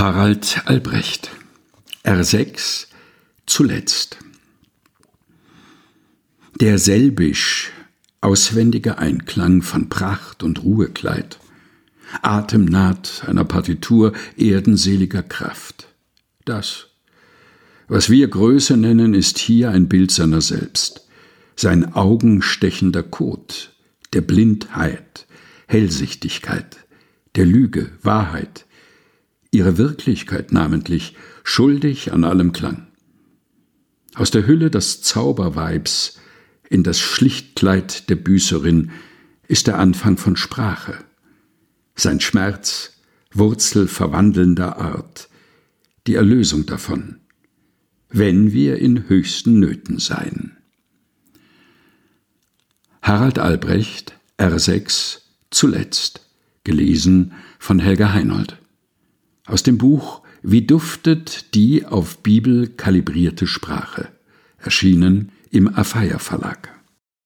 Harald Albrecht. R6 zuletzt. Der selbisch auswendige Einklang von Pracht und Ruhekleid, Atemnaht einer Partitur erdenseliger Kraft. Das, was wir Größe nennen, ist hier ein Bild seiner selbst, sein augenstechender Kot, der Blindheit, Hellsichtigkeit, der Lüge, Wahrheit, ihre Wirklichkeit namentlich, schuldig an allem Klang. Aus der Hülle des Zauberweibs in das Schlichtkleid der Büßerin ist der Anfang von Sprache, sein Schmerz, Wurzel verwandelnder Art, die Erlösung davon, wenn wir in höchsten Nöten seien. Harald Albrecht, R6, zuletzt, gelesen von Helga Heinold aus dem Buch Wie duftet die auf Bibel kalibrierte Sprache, erschienen im Afeier Verlag.